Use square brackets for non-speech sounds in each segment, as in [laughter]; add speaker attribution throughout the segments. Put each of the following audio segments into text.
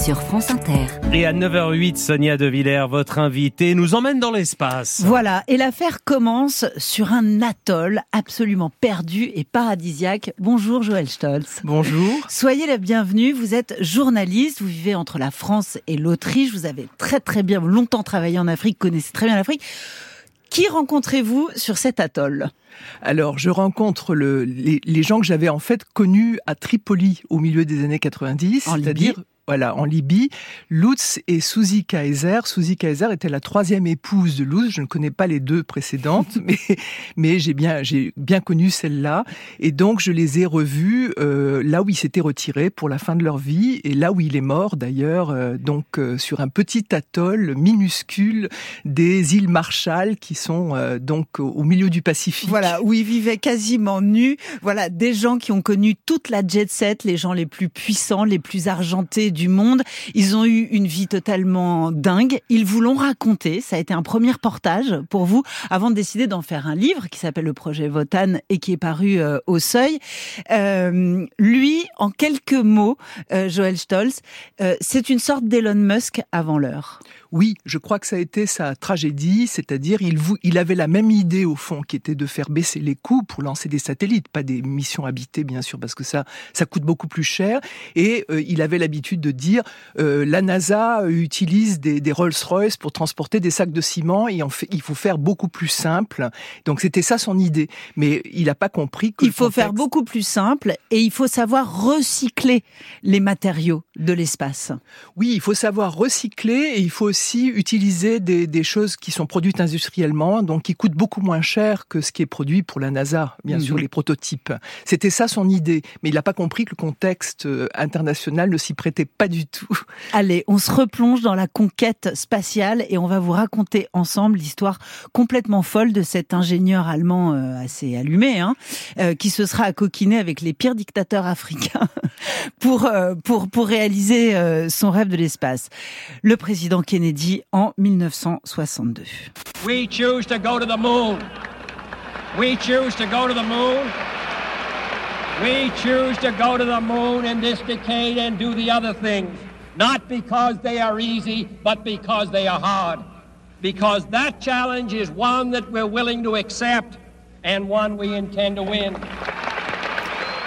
Speaker 1: sur France Inter.
Speaker 2: Et à 9h08, Sonia De Villers, votre invitée, nous emmène dans l'espace.
Speaker 3: Voilà, et l'affaire commence sur un atoll absolument perdu et paradisiaque. Bonjour Joël Stolz.
Speaker 4: Bonjour.
Speaker 3: Soyez la bienvenue, vous êtes journaliste, vous vivez entre la France et l'Autriche, vous avez très très bien longtemps travaillé en Afrique, connaissez très bien l'Afrique. Qui rencontrez-vous sur cet atoll?
Speaker 4: Alors, je rencontre le, les, les, gens que j'avais en fait connus à Tripoli au milieu des années 90, c'est-à-dire voilà, en Libye, Lutz et Suzy Kaiser. Suzy Kaiser était la troisième épouse de Lutz. Je ne connais pas les deux précédentes, [laughs] mais, mais j'ai bien, j'ai bien connu celle-là. Et donc, je les ai revus euh, là où ils s'étaient retirés pour la fin de leur vie et là où il est mort d'ailleurs, euh, donc euh, sur un petit atoll minuscule des îles Marshall qui sont donc au milieu du Pacifique.
Speaker 3: Voilà, où ils vivaient quasiment nus. Voilà, des gens qui ont connu toute la jet set, les gens les plus puissants, les plus argentés du monde. Ils ont eu une vie totalement dingue. Ils vous l'ont raconté. Ça a été un premier reportage pour vous avant de décider d'en faire un livre qui s'appelle le projet Votan et qui est paru euh, au Seuil. Euh, lui, en quelques mots, euh, Joël Stolz, euh, c'est une sorte d'Elon Musk avant l'heure.
Speaker 4: Oui, je crois que ça a été sa tragédie, c'est-à-dire il, il avait la même idée au fond qui était de faire baisser les coûts pour lancer des satellites, pas des missions habitées bien sûr parce que ça ça coûte beaucoup plus cher et il avait l'habitude de dire euh, la NASA utilise des, des Rolls-Royce pour transporter des sacs de ciment et en fait, il faut faire beaucoup plus simple. Donc c'était ça son idée, mais il n'a pas compris
Speaker 3: qu'il faut contexte... faire beaucoup plus simple et il faut savoir recycler les matériaux de l'espace.
Speaker 4: Oui, il faut savoir recycler et il faut aussi utiliser des, des, choses qui sont produites industriellement, donc qui coûtent beaucoup moins cher que ce qui est produit pour la NASA, bien mmh. sûr, les prototypes. C'était ça son idée, mais il n'a pas compris que le contexte euh, international ne s'y prêtait pas du tout.
Speaker 3: Allez, on se replonge dans la conquête spatiale et on va vous raconter ensemble l'histoire complètement folle de cet ingénieur allemand euh, assez allumé, hein, euh, qui se sera coquiné avec les pires dictateurs africains [laughs] pour, euh, pour, pour réaliser son rêve de l'espace. Le président Kennedy en 1962.
Speaker 5: We choose to go to the moon. We choose to go to the moon. We choose to go to the moon in this decade and do the other things. Not because they are easy, but because they are hard. Because that challenge is one that we're willing to accept and one we intend to win.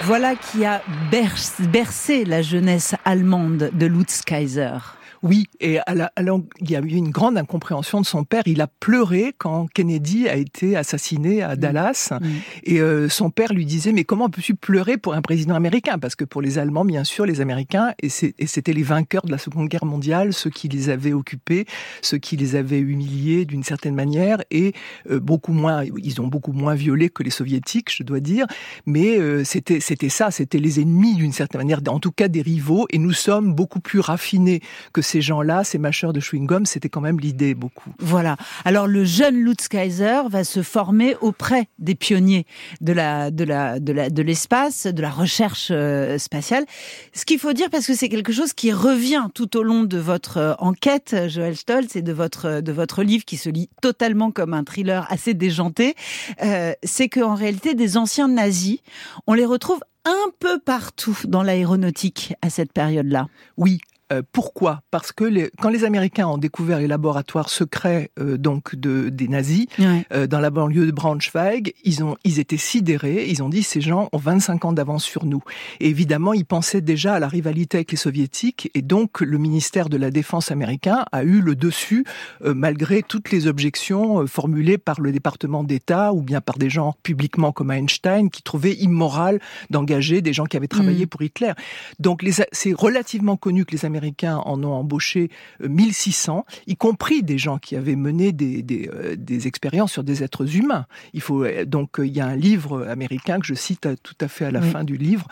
Speaker 3: Voilà qui a bercé la jeunesse allemande de Lutz Kaiser.
Speaker 4: Oui, et à la, à la, il y a eu une grande incompréhension de son père. Il a pleuré quand Kennedy a été assassiné à Dallas. Mmh. Et euh, son père lui disait, mais comment peux-tu pleurer pour un président américain? Parce que pour les Allemands, bien sûr, les Américains, et c'était les vainqueurs de la Seconde Guerre mondiale, ceux qui les avaient occupés, ceux qui les avaient humiliés d'une certaine manière, et euh, beaucoup moins, ils ont beaucoup moins violé que les soviétiques, je dois dire. Mais euh, c'était c'était ça, c'était les ennemis d'une certaine manière, en tout cas des rivaux. Et nous sommes beaucoup plus raffinés que ces gens-là, ces mâcheurs de chewing-gum, c'était quand même l'idée beaucoup.
Speaker 3: Voilà. Alors le jeune Lutz Kaiser va se former auprès des pionniers de la de la de la de l'espace, de la recherche euh, spatiale. Ce qu'il faut dire parce que c'est quelque chose qui revient tout au long de votre euh, enquête, Joël Stolz, et de votre de votre livre qui se lit totalement comme un thriller assez déjanté, euh, c'est qu'en réalité des anciens nazis, on les retrouve un peu partout dans l'aéronautique à cette période-là.
Speaker 4: Oui, euh, pourquoi? Parce que les, quand les Américains ont découvert les laboratoires secrets euh, donc de, des nazis ouais. euh, dans la banlieue de Braunschweig, ils ont ils étaient sidérés. Ils ont dit ces gens ont 25 ans d'avance sur nous. Et évidemment, ils pensaient déjà à la rivalité avec les soviétiques et donc le ministère de la Défense américain a eu le dessus malgré toutes les objections formulées par le département d'État ou bien par des gens publiquement comme Einstein qui trouvaient immoral d'engager des gens qui avaient travaillé mmh. pour Hitler. Donc c'est relativement connu que les Américains Américains en ont embauché 1600, y compris des gens qui avaient mené des, des, des expériences sur des êtres humains. Il faut donc il y a un livre américain que je cite tout à fait à la fin du livre,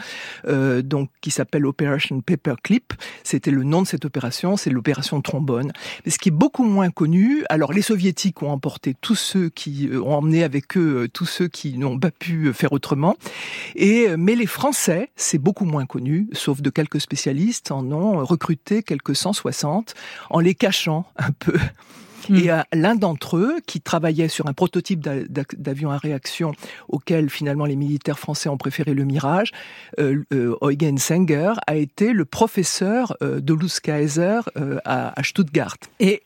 Speaker 4: euh, donc qui s'appelle Operation Paperclip. C'était le nom de cette opération, c'est l'opération trombone. Mais ce qui est beaucoup moins connu, alors les soviétiques ont emporté tous ceux qui ont emmené avec eux tous ceux qui n'ont pas pu faire autrement, et mais les Français, c'est beaucoup moins connu, sauf de quelques spécialistes, en ont recruté quelques 160 en les cachant un peu. Mm. Et euh, l'un d'entre eux, qui travaillait sur un prototype d'avion à réaction auquel finalement les militaires français ont préféré le Mirage, euh, euh, Eugen Senger, a été le professeur de Lutz Kaiser à, Stuttgart.
Speaker 3: Et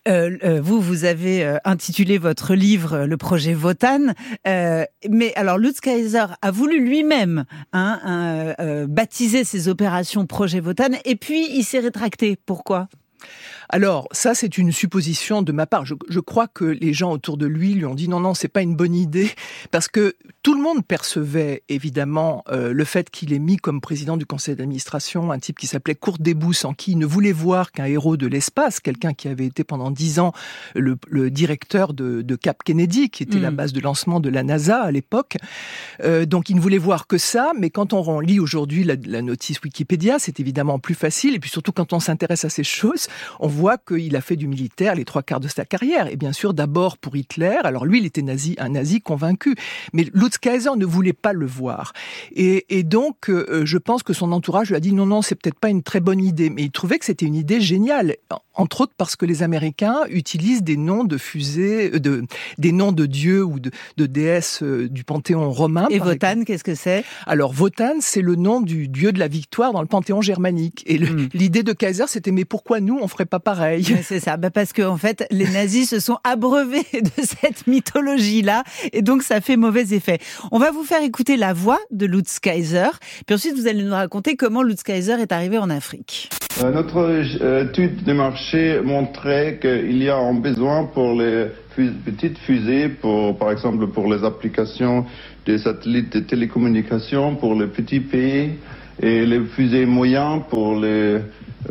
Speaker 3: vous, vous avez intitulé votre livre le projet Votan. mais alors Lutz Kaiser a voulu lui-même hein, baptiser ses opérations projet Votan et puis il s'est rétracté. Pourquoi?
Speaker 4: Alors, ça, c'est une supposition de ma part. Je, je, crois que les gens autour de lui lui ont dit non, non, c'est pas une bonne idée, [laughs] parce que tout le monde percevait évidemment euh, le fait qu'il ait mis comme président du conseil d'administration un type qui s'appelait Kurt Debus, en qui il ne voulait voir qu'un héros de l'espace, quelqu'un qui avait été pendant dix ans le, le directeur de, de, Cap Kennedy, qui était la mm. base de lancement de la NASA à l'époque. Euh, donc, il ne voulait voir que ça, mais quand on lit aujourd'hui la, la notice Wikipédia, c'est évidemment plus facile, et puis surtout quand on s'intéresse à ces choses, on voit qu'il a fait du militaire les trois quarts de sa carrière. Et bien sûr, d'abord pour Hitler. Alors lui, il était nazi, un nazi convaincu. Mais Lutz Kaiser ne voulait pas le voir. Et, et donc, euh, je pense que son entourage lui a dit non, non, c'est peut-être pas une très bonne idée. Mais il trouvait que c'était une idée géniale. Entre autres parce que les Américains utilisent des noms de fusées, euh, de, des noms de dieux ou de, de déesses euh, du panthéon romain.
Speaker 3: Et Wotan, qu'est-ce que c'est?
Speaker 4: Alors, Wotan, c'est le nom du dieu de la victoire dans le panthéon germanique. Et hmm. l'idée de Kaiser, c'était mais pourquoi nous, on ferait pas pareil.
Speaker 3: C'est ça, bah parce que en fait, les nazis se sont abreuvés [laughs] de cette mythologie-là, et donc ça fait mauvais effet. On va vous faire écouter la voix de Lutz Kaiser, puis ensuite vous allez nous raconter comment Lutz Kaiser est arrivé en Afrique.
Speaker 6: Euh, notre euh, étude de marché montrait qu'il y a un besoin pour les petites fusées, pour, par exemple pour les applications des satellites de télécommunications pour les petits pays, et les fusées moyens pour les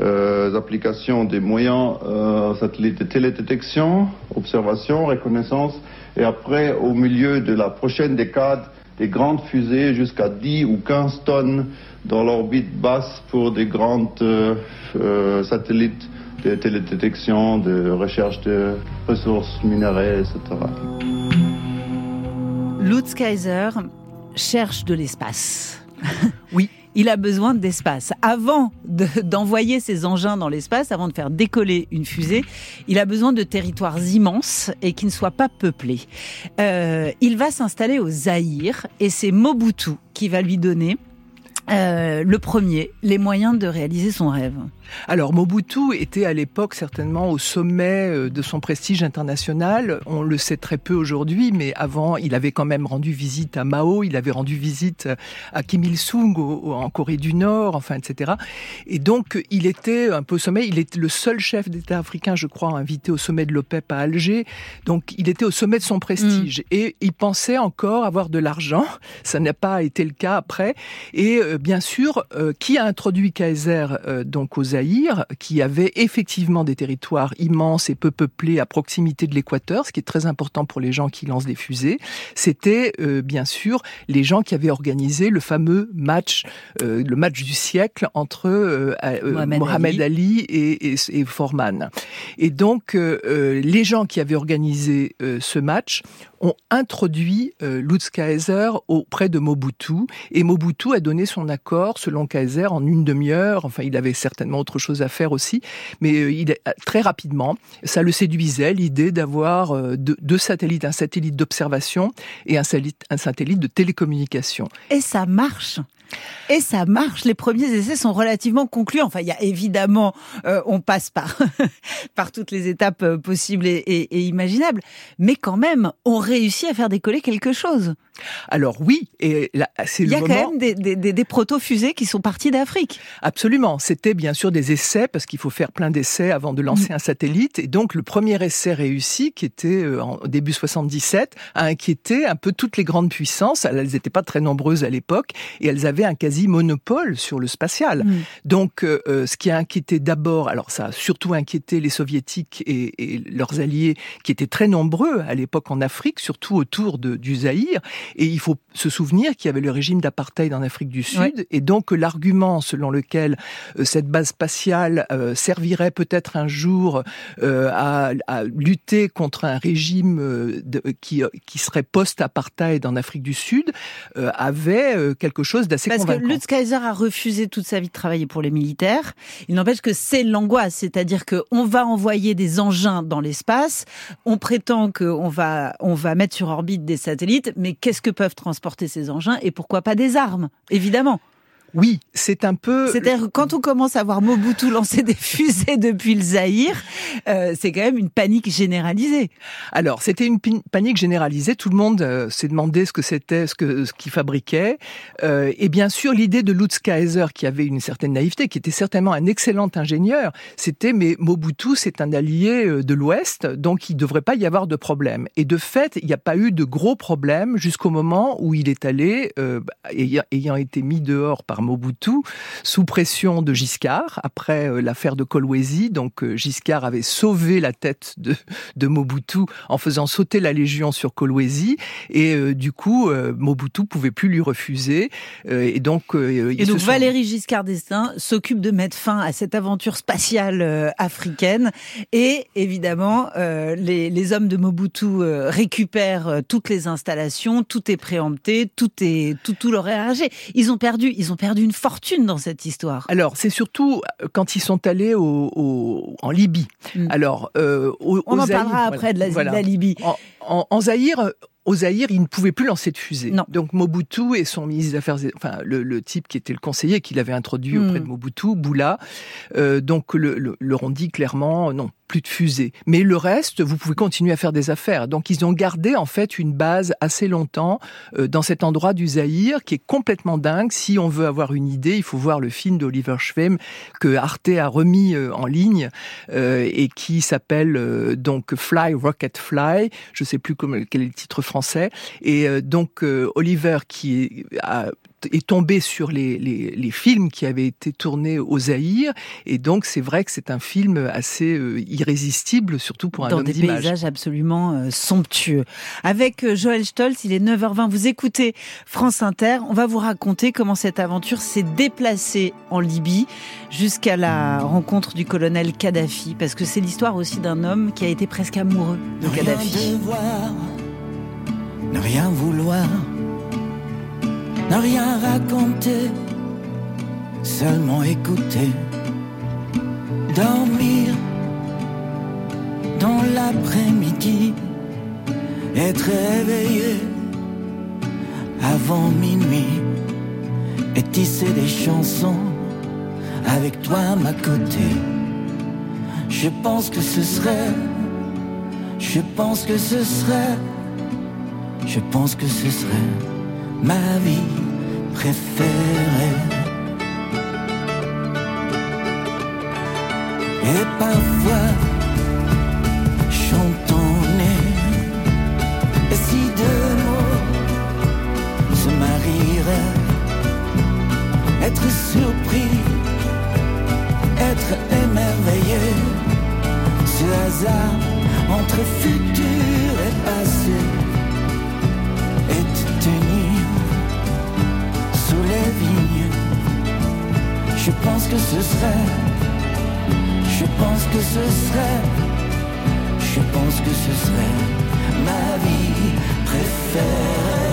Speaker 6: euh, applications des moyens euh, satellites de télédétection, observation, reconnaissance, et après, au milieu de la prochaine décade, des grandes fusées jusqu'à 10 ou 15 tonnes dans l'orbite basse pour des grandes euh, euh, satellites de télédétection, de recherche de ressources minerais, etc.
Speaker 3: Lutz Kaiser cherche de l'espace.
Speaker 4: oui
Speaker 3: il a besoin d'espace. Avant [laughs] d'envoyer ses engins dans l'espace, avant de faire décoller une fusée, il a besoin de territoires immenses et qui ne soient pas peuplés. Euh, il va s'installer au Zaïre et c'est Mobutu qui va lui donner euh, le premier, les moyens de réaliser son rêve.
Speaker 4: Alors Mobutu était à l'époque certainement au sommet euh, de son prestige international. On le sait très peu aujourd'hui, mais avant, il avait quand même rendu visite à Mao, il avait rendu visite à Kim Il-sung en Corée du Nord, enfin, etc. Et donc, il était un peu au sommet. Il était le seul chef d'État africain, je crois, invité au sommet de l'OPEP à Alger. Donc, il était au sommet de son prestige. Mm. Et il pensait encore avoir de l'argent. [laughs] Ça n'a pas été le cas après. Et euh, bien sûr, euh, qui a introduit Kaiser donc aux qui avait effectivement des territoires immenses et peu peuplés à proximité de l'équateur, ce qui est très important pour les gens qui lancent des fusées, c'était euh, bien sûr les gens qui avaient organisé le fameux match, euh, le match du siècle entre euh, Mohamed, Ali, et, et, et, Foreman. Et donc les gens qui avaient organisé ce match ont introduit Lutz Kaiser auprès de Mobutu et Mobutu a donné son accord selon Kaiser en une demi-heure. Enfin, il avait certainement autre chose à faire aussi, mais euh, est, très rapidement, ça le séduisait l'idée d'avoir euh, deux, satellites, un satellite d'observation et un satellite, un satellite de télécommunication.
Speaker 3: Et ça marche. Et ça marche. Les premiers essais sont relativement concluants. Enfin, il y a évidemment, euh, on passe par [laughs] toutes les étapes possibles et, imaginables, mais quand même, on réussit à faire décoller quelque chose.
Speaker 4: Alors oui, et c'est
Speaker 3: le moment. Il y a quand même des, des, des proto-fusées qui sont parties d'Afrique.
Speaker 4: Absolument. C'était bien sûr des essais parce qu'il faut faire plein d'essais avant de lancer mm. un satellite. Et donc le premier essai réussi, qui était euh, en début 77, a inquiété un peu toutes les grandes puissances. Elles n'étaient pas très nombreuses à l'époque et elles avaient un quasi monopole sur le spatial. Mm. Donc, ce qui a inquiété d'abord, alors ça a surtout inquiété les soviétiques et, leurs alliés qui étaient très nombreux à l'époque en Afrique, surtout autour de, du Zaïre. Et il faut se souvenir qu'il y avait le régime d'apartheid en Afrique du Sud, et donc l'argument selon lequel cette base spatiale servirait peut-être un jour à, à lutter contre un régime qui, qui serait post-apartheid en Afrique du Sud euh, avait euh, quelque chose d'assez convaincant.
Speaker 3: Parce que Lutz Kaiser a refusé toute sa vie de travailler pour les militaires. Il n'empêche que c'est l'angoisse, c'est-à-dire qu'on va envoyer des engins dans l'espace, on prétend qu'on va, on va mettre sur orbite des satellites, mais qu'est-ce que peuvent transporter ces engins et pourquoi pas des armes, évidemment
Speaker 4: oui, c'est un peu.
Speaker 3: C'est-à-dire quand on commence à voir Mobutu lancer des [laughs] fusées depuis le Zaïre, euh, c'est quand même une panique généralisée.
Speaker 4: Alors, c'était une panique généralisée. Tout le monde euh, s'est demandé ce que c'était, ce que ce qu'il fabriquait. Euh, et bien sûr, l'idée de Lutz Kaiser, qui avait une certaine naïveté, qui était certainement un excellent ingénieur, c'était mais Mobutu, c'est un allié euh, de l'Ouest, donc il ne devrait pas y avoir de problème. Et de fait, il n'y a pas eu de gros problèmes jusqu'au moment où il est allé, euh, ayant été mis dehors par Mobutu sous pression de Giscard après euh, l'affaire de Kolwezi. Donc euh, Giscard avait sauvé la tête de, de Mobutu en faisant sauter la Légion sur Kolwezi. Et euh, du coup Mobutu pouvait plus lui refuser. Et donc
Speaker 3: et donc Valéry Giscard d'Estaing s'occupe de mettre fin à cette aventure spatiale africaine. Et évidemment les, les, hommes de Mobutu récupèrent toutes les installations, tout est préempté, tout est tout tout leur est arrangé. Ils ont perdu, ils ont perdu d'une fortune dans cette histoire.
Speaker 4: Alors, c'est surtout euh, quand ils sont allés au, en Libye.
Speaker 3: Mm. Alors, euh, on en parlera après de la, Libye.
Speaker 4: En, en, en Zaïre, au Zaïre, il ne pouvait plus lancer de fusée. Donc Mobutu et son ministre des Affaires, enfin le, type qui était le conseiller qu'il avait introduit auprès de hmm. Mobutu, Boula, euh, donc le, leur ont dit clairement non, de fusées. Mais le reste, vous pouvez continuer à faire des affaires. Donc ils ont gardé en fait une base assez longtemps euh, dans cet endroit du Zaïre qui est complètement dingue. Si on veut avoir une idée, il faut voir le film d'Oliver Schwem que Arte a remis euh, en ligne et qui s'appelle donc Fly Rocket Fly. Je sais plus quel est le titre français. Et euh, donc euh, Oliver qui a est tombé sur les, les, films qui avaient été tournés au Zaïre. Et donc, c'est vrai que c'est un film assez euh, irrésistible, surtout pour un
Speaker 3: Dans
Speaker 4: homme
Speaker 3: des paysages absolument somptueux. Avec Joël Stolz, il est 9h20. Vous écoutez France Inter. On va vous raconter comment cette aventure s'est déplacée en Libye jusqu'à la rencontre du colonel Kadhafi. Parce que c'est l'histoire aussi d'un homme qui a été presque amoureux de Kadhafi
Speaker 7: ne rien vouloir, ne rien raconter, seulement écouter, dormir dans l'après-midi, être réveillé avant minuit et tisser des chansons avec toi à ma côté. Je pense que ce serait, je pense que ce serait je pense que ce serait ma vie préférée. Et parfois, chantons-les. Et si deux mots se marieraient, être surpris, être émerveillé, ce hasard entre futur et passé pense que ce serait, je pense que ce serait, je pense que ce serait ma vie préférée.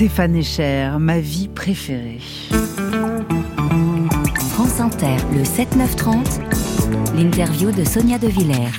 Speaker 3: Stéphane Echer, ma vie préférée.
Speaker 1: France Inter, le 7-9-30, l'interview de Sonia De Villers.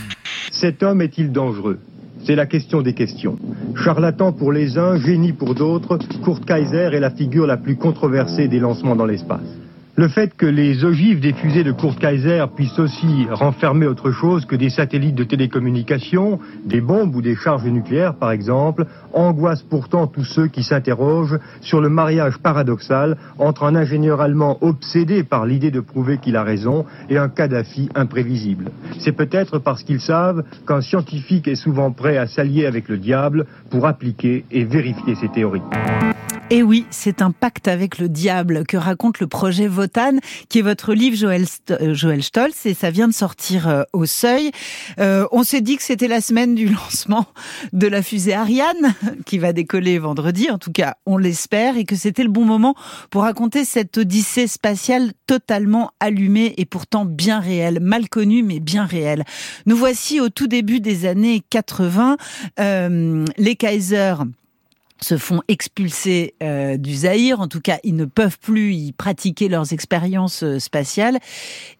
Speaker 8: Cet homme est-il dangereux? C'est la question des questions. Charlatan pour les uns, génie pour d'autres, Kurt Kaiser est la figure la plus controversée des lancements dans l'espace. Le fait que les ogives des fusées de Kurt Kaiser puissent aussi renfermer autre chose que des satellites de télécommunication, des bombes ou des charges nucléaires par exemple, angoisse pourtant tous ceux qui s'interrogent sur le mariage paradoxal entre un ingénieur allemand obsédé par l'idée de prouver qu'il a raison et un Kadhafi imprévisible. C'est peut-être parce qu'ils savent qu'un scientifique est souvent prêt à s'allier avec le diable pour appliquer et vérifier ses théories.
Speaker 3: Et eh oui, c'est un pacte avec le diable que raconte le projet Votan, qui est votre livre Joël, euh, Joël Stolz, et ça vient de sortir euh, au seuil. Euh, on s'est dit que c'était la semaine du [laughs] lancement de la fusée Ariane, qui va décoller vendredi, en tout cas on l'espère, et que c'était le bon moment pour raconter cette odyssée spatiale totalement allumée et pourtant bien réelle, mal connue mais bien réelle. Nous voici au tout début des années 80, euh, les Kaiser se font expulser euh, du Zaïre. En tout cas, ils ne peuvent plus y pratiquer leurs expériences euh, spatiales.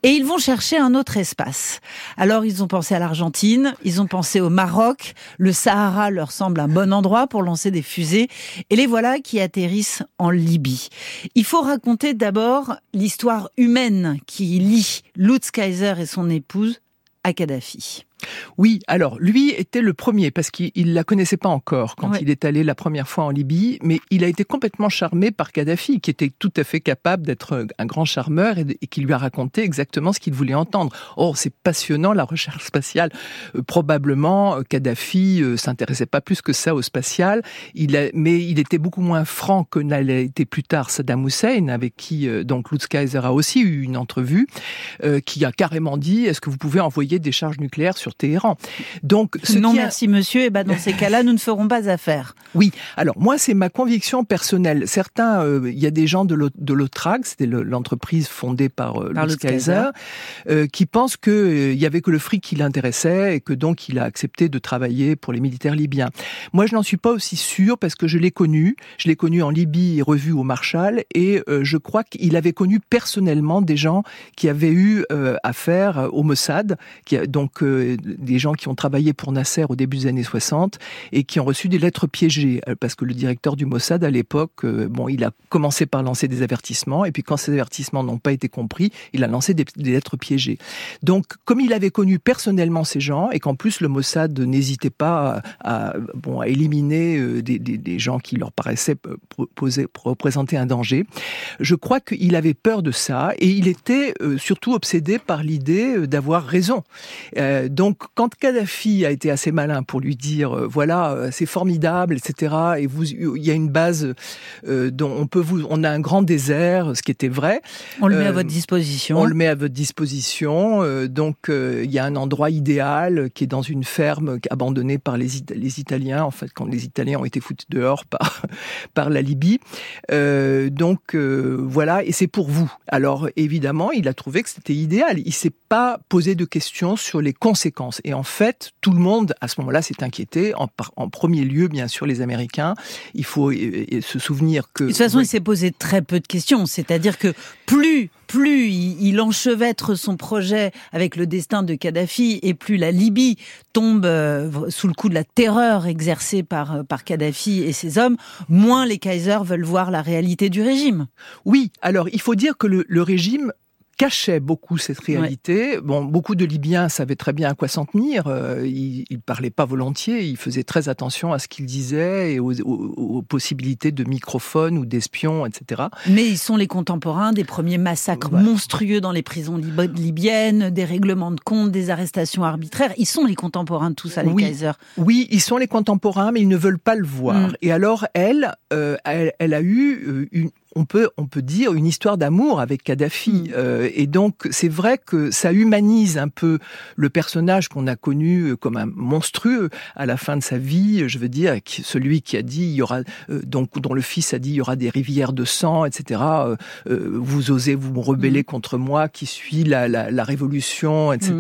Speaker 3: Et ils vont chercher un autre espace. Alors, ils ont pensé à l'Argentine, ils ont pensé au Maroc. Le Sahara leur semble un bon endroit pour lancer des fusées. Et les voilà qui atterrissent en Libye. Il faut raconter d'abord l'histoire humaine qui lie Lutz Kaiser et son épouse à Kadhafi.
Speaker 4: Oui, alors lui était le premier parce qu'il la connaissait pas encore quand il est allé la première fois en Libye, mais il a été complètement charmé par Kadhafi, qui était tout à fait capable d'être un grand charmeur et, qui lui a raconté exactement ce qu'il voulait entendre. Oh, c'est passionnant la recherche spatiale. Euh, probablement, euh, Kadhafi euh, s'intéressait pas plus que ça au spatial. Il a, mais il était beaucoup moins franc que n'a été plus tard Saddam Hussein, avec qui donc Lutz Kaiser a aussi eu une entrevue, qui a carrément dit est-ce que vous pouvez envoyer des charges nucléaires sur Téhéran.
Speaker 3: Donc, ce non, merci monsieur. Et eh ben dans ces cas-là, nous ne ferons pas affaire.
Speaker 4: Oui. Alors moi, c'est ma conviction personnelle. Certains, euh, il y a des gens de l'OTRAG, c'était l'entreprise fondée par, euh, Lutz Kaiser, euh, qui pensent que euh, il y avait que le fric qui l'intéressait et que donc il a accepté de travailler pour les militaires libyens. Moi, je n'en suis pas aussi sûr parce que je l'ai connu. Je l'ai connu en Libye et revu au Marshall et je crois qu'il avait connu personnellement des gens qui avaient eu affaire au Mossad, qui a donc des gens qui ont travaillé pour Nasser au début des années 60 et qui ont reçu des lettres piégées euh, parce que le directeur du Mossad à l'époque, euh, bon, il a commencé par lancer des avertissements et puis quand ces avertissements n'ont pas été compris, il a lancé des, lettres piégées. Donc, comme il avait connu personnellement ces gens et qu'en plus le Mossad n'hésitait pas à, bon, à éliminer euh, des, des, gens qui leur paraissaient poser, représenter un danger, je crois qu'il avait peur de ça et il était surtout obsédé par l'idée d'avoir raison. donc, quand Kadhafi a été assez malin pour lui dire voilà c'est formidable etc et vous il y a une base euh, dont on peut vous on a un grand désert ce qui était vrai.
Speaker 3: On le met à votre disposition.
Speaker 4: on le met à votre disposition donc il y a un endroit idéal qui est dans une ferme abandonnée par les, les Italiens en fait quand les Italiens ont été foutus dehors par [laughs] par la Libye. Donc voilà et c'est pour vous. Alors évidemment il a trouvé que c'était idéal. Il s'est pas posé de questions sur les conséquences. Et en fait, tout le monde, à ce moment-là, s'est inquiété. En, en, premier lieu, bien sûr, les Américains. Il faut euh, euh, se souvenir que...
Speaker 3: De toute façon, il s'est posé très peu de questions. C'est-à-dire que plus plus il, enchevêtre son projet avec le destin de Kadhafi et plus la Libye tombe euh, sous le coup de la terreur exercée par, par Kadhafi et ses hommes, moins les Kaisers veulent voir la réalité du régime.
Speaker 4: Oui, alors il faut dire que le, le régime cachait beaucoup cette réalité. Bon, beaucoup de Libyens savaient très bien à quoi s'en tenir. Euh, ils, ne parlaient pas volontiers. Ils faisaient très attention à ce qu'ils disaient et aux, possibilités de microphones ou d'espions, etc.
Speaker 3: Mais ils sont les contemporains des premiers massacres monstrueux dans les prisons libyennes, des règlements de comptes, des arrestations arbitraires. Ils sont les contemporains de tout ça, les
Speaker 4: oui.
Speaker 3: Kaiser.
Speaker 4: Oui, ils sont les contemporains, mais ils ne veulent pas le voir. Mm. Et alors, elle, euh, elle, elle, a eu euh, une, on peut, on peut dire, une histoire d'amour avec Kadhafi. Mm. Euh, et donc, c'est vrai que ça humanise un peu le personnage qu'on a connu comme un monstrueux à la fin de sa vie. Je veux dire, celui qui a dit, il y aura, euh, donc, dont le fils a dit, il y aura des rivières de sang, etc. Euh, vous osez vous rebeller mm. contre moi, qui suis la, la, la révolution, etc.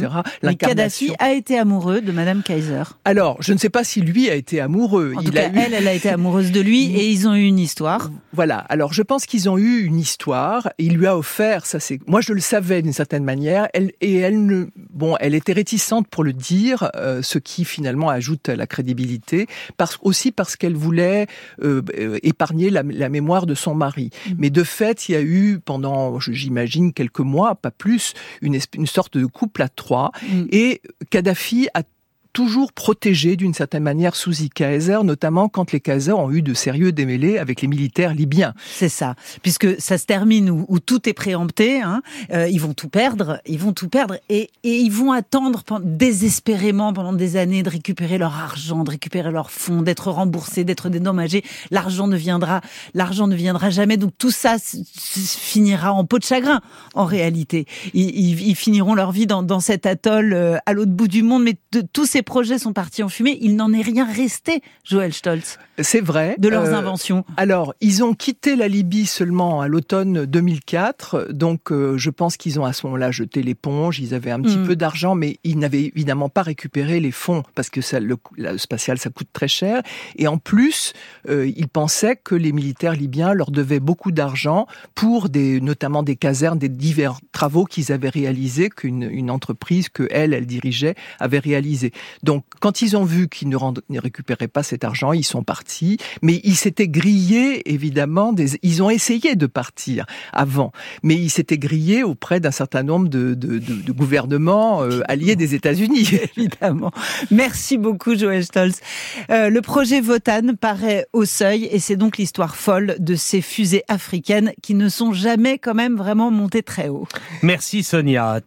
Speaker 3: Mm. Kadhafi a été amoureux de Madame Kaiser.
Speaker 4: Alors, je ne sais pas si lui a été amoureux.
Speaker 3: En il tout cas, elle, elle a été amoureuse de lui [laughs] et ils ont eu une histoire.
Speaker 4: Voilà. Alors, je pense qu'ils ont eu une histoire. Il lui a offert, ça c'est, moi je le savais d'une certaine manière, elle, et elle ne, bon, elle était réticente pour le dire, euh, ce qui finalement ajoute à la crédibilité, parce aussi parce qu'elle voulait euh, euh, épargner la, mémoire de son mari. Mm. Mais de fait, il y a eu pendant, j'imagine quelques mois, pas plus, une, une sorte de couple à trois, mm. et Kadhafi a toujours protégé d'une certaine manière sous Kaiser, notamment quand les Kaiser ont eu de sérieux démêlés avec les militaires libyens.
Speaker 3: C'est ça, puisque ça se termine où, tout est préempté, hein. euh, ils vont tout perdre, ils vont tout perdre, et, ils vont attendre désespérément pendant des années de récupérer leur argent, de récupérer leurs fonds, d'être remboursés, d'être dédommagés. L'argent ne viendra, l'argent ne viendra jamais, donc tout ça finira en peau de chagrin en réalité. Ils, finiront leur vie dans, dans cet atoll euh, à l'autre bout du monde, mais de, tous ces projets sont partis en fumée. Il n'en est rien resté, Joël Stoltz.
Speaker 4: C'est vrai.
Speaker 3: De leurs euh, inventions.
Speaker 4: Alors, ils ont quitté la Libye seulement à l'automne 2004. Donc, euh, je pense qu'ils ont à ce moment-là jeté l'éponge. Ils avaient un petit mm. peu d'argent, mais ils n'avaient évidemment pas récupéré les fonds parce que ça, le, spatial, ça coûte très cher. Et en plus, euh, ils pensaient que les militaires libyens leur devaient beaucoup d'argent pour des, notamment des casernes, des divers travaux qu'ils avaient réalisés, qu'une une entreprise que elle, elle dirigeait, avait réalisé. Donc, quand ils ont vu qu'ils ne, ne récupéraient pas cet argent, ils sont partis mais ils s'étaient grillés, évidemment, des, ils ont essayé de partir avant, mais ils s'étaient grillés auprès d'un certain nombre de, de, de, gouvernements euh, alliés des États-Unis. [laughs]
Speaker 3: Évidemment. Merci beaucoup, Joël Stolz. Euh, le projet Votan paraît au seuil et c'est donc l'histoire folle de ces fusées africaines qui ne sont jamais quand même vraiment montées très haut.
Speaker 2: Merci Sonia.